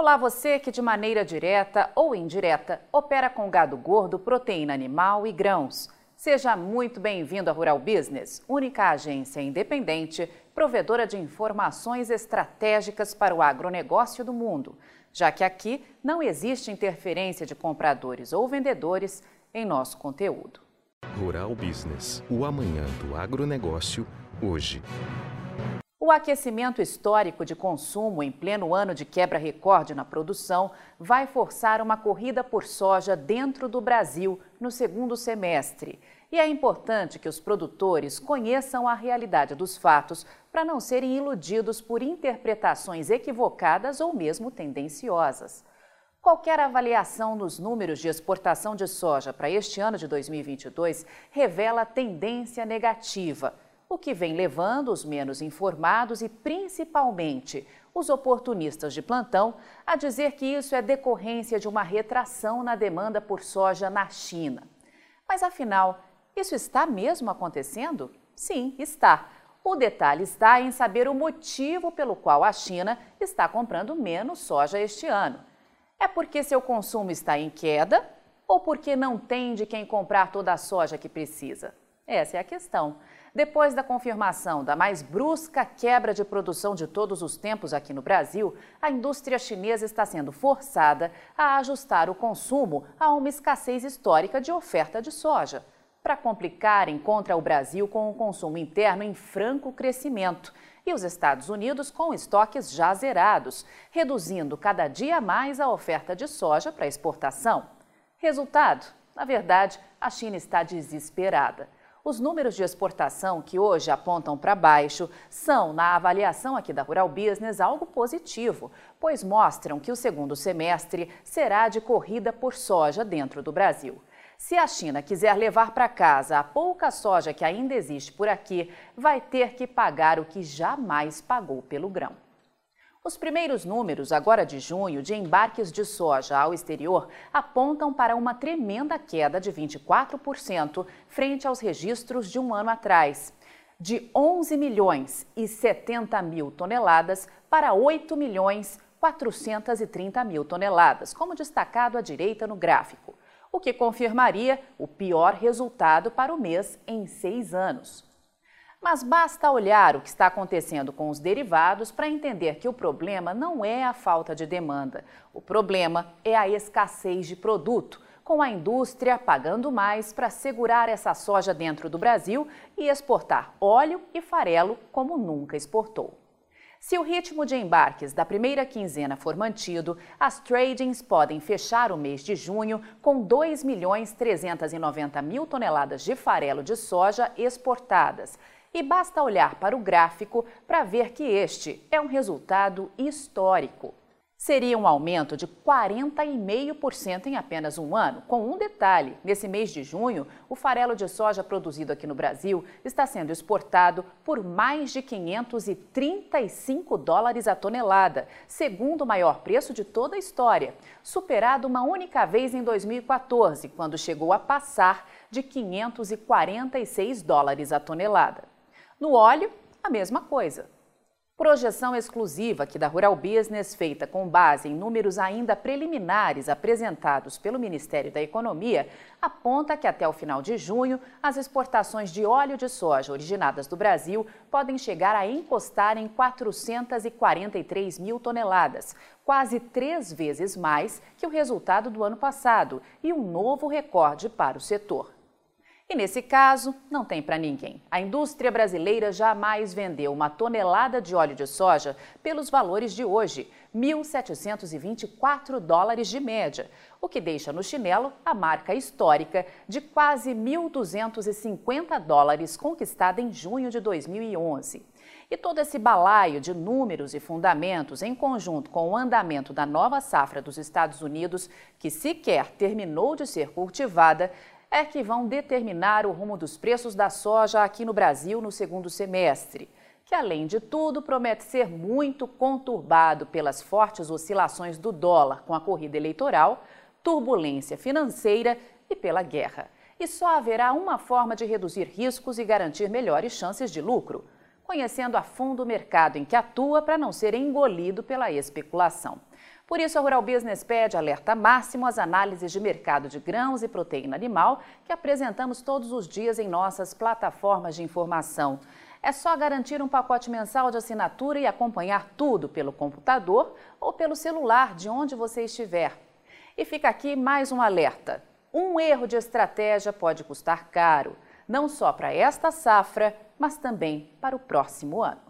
Olá, você que de maneira direta ou indireta opera com gado gordo, proteína animal e grãos. Seja muito bem-vindo à Rural Business, única agência independente provedora de informações estratégicas para o agronegócio do mundo, já que aqui não existe interferência de compradores ou vendedores em nosso conteúdo. Rural Business, o amanhã do agronegócio, hoje. O aquecimento histórico de consumo em pleno ano de quebra recorde na produção vai forçar uma corrida por soja dentro do Brasil no segundo semestre. E é importante que os produtores conheçam a realidade dos fatos para não serem iludidos por interpretações equivocadas ou mesmo tendenciosas. Qualquer avaliação nos números de exportação de soja para este ano de 2022 revela tendência negativa o que vem levando os menos informados e principalmente os oportunistas de plantão a dizer que isso é decorrência de uma retração na demanda por soja na China. Mas afinal, isso está mesmo acontecendo? Sim, está. O detalhe está em saber o motivo pelo qual a China está comprando menos soja este ano. É porque seu consumo está em queda ou porque não tem de quem comprar toda a soja que precisa? Essa é a questão. Depois da confirmação da mais brusca quebra de produção de todos os tempos aqui no Brasil, a indústria chinesa está sendo forçada a ajustar o consumo a uma escassez histórica de oferta de soja. Para complicar, encontra o Brasil com o consumo interno em franco crescimento e os Estados Unidos com estoques já zerados, reduzindo cada dia mais a oferta de soja para exportação. Resultado: na verdade, a China está desesperada. Os números de exportação que hoje apontam para baixo são, na avaliação aqui da Rural Business, algo positivo, pois mostram que o segundo semestre será de corrida por soja dentro do Brasil. Se a China quiser levar para casa a pouca soja que ainda existe por aqui, vai ter que pagar o que jamais pagou pelo grão. Os primeiros números, agora de junho, de embarques de soja ao exterior apontam para uma tremenda queda de 24% frente aos registros de um ano atrás. De 11 milhões e 70 mil toneladas para 8 milhões 430 mil toneladas, como destacado à direita no gráfico, o que confirmaria o pior resultado para o mês em seis anos. Mas basta olhar o que está acontecendo com os derivados para entender que o problema não é a falta de demanda. O problema é a escassez de produto, com a indústria pagando mais para segurar essa soja dentro do Brasil e exportar óleo e farelo como nunca exportou. Se o ritmo de embarques da primeira quinzena for mantido, as tradings podem fechar o mês de junho com 2 milhões 390 mil toneladas de farelo de soja exportadas e basta olhar para o gráfico para ver que este é um resultado histórico. Seria um aumento de 40,5% em apenas um ano, com um detalhe: nesse mês de junho, o farelo de soja produzido aqui no Brasil está sendo exportado por mais de 535 dólares a tonelada, segundo o maior preço de toda a história, superado uma única vez em 2014, quando chegou a passar de 546 dólares a tonelada. No óleo, a mesma coisa. Projeção exclusiva aqui da Rural Business, feita com base em números ainda preliminares apresentados pelo Ministério da Economia, aponta que até o final de junho, as exportações de óleo de soja originadas do Brasil podem chegar a encostar em 443 mil toneladas, quase três vezes mais que o resultado do ano passado e um novo recorde para o setor. E nesse caso, não tem para ninguém. A indústria brasileira jamais vendeu uma tonelada de óleo de soja pelos valores de hoje, 1.724 dólares de média, o que deixa no chinelo a marca histórica de quase 1.250 dólares conquistada em junho de 2011. E todo esse balaio de números e fundamentos, em conjunto com o andamento da nova safra dos Estados Unidos, que sequer terminou de ser cultivada, é que vão determinar o rumo dos preços da soja aqui no Brasil no segundo semestre, que além de tudo promete ser muito conturbado pelas fortes oscilações do dólar com a corrida eleitoral, turbulência financeira e pela guerra. E só haverá uma forma de reduzir riscos e garantir melhores chances de lucro conhecendo a fundo o mercado em que atua para não ser engolido pela especulação. Por isso, a Rural Business pede alerta máximo às análises de mercado de grãos e proteína animal que apresentamos todos os dias em nossas plataformas de informação. É só garantir um pacote mensal de assinatura e acompanhar tudo pelo computador ou pelo celular de onde você estiver. E fica aqui mais um alerta. Um erro de estratégia pode custar caro, não só para esta safra, mas também para o próximo ano.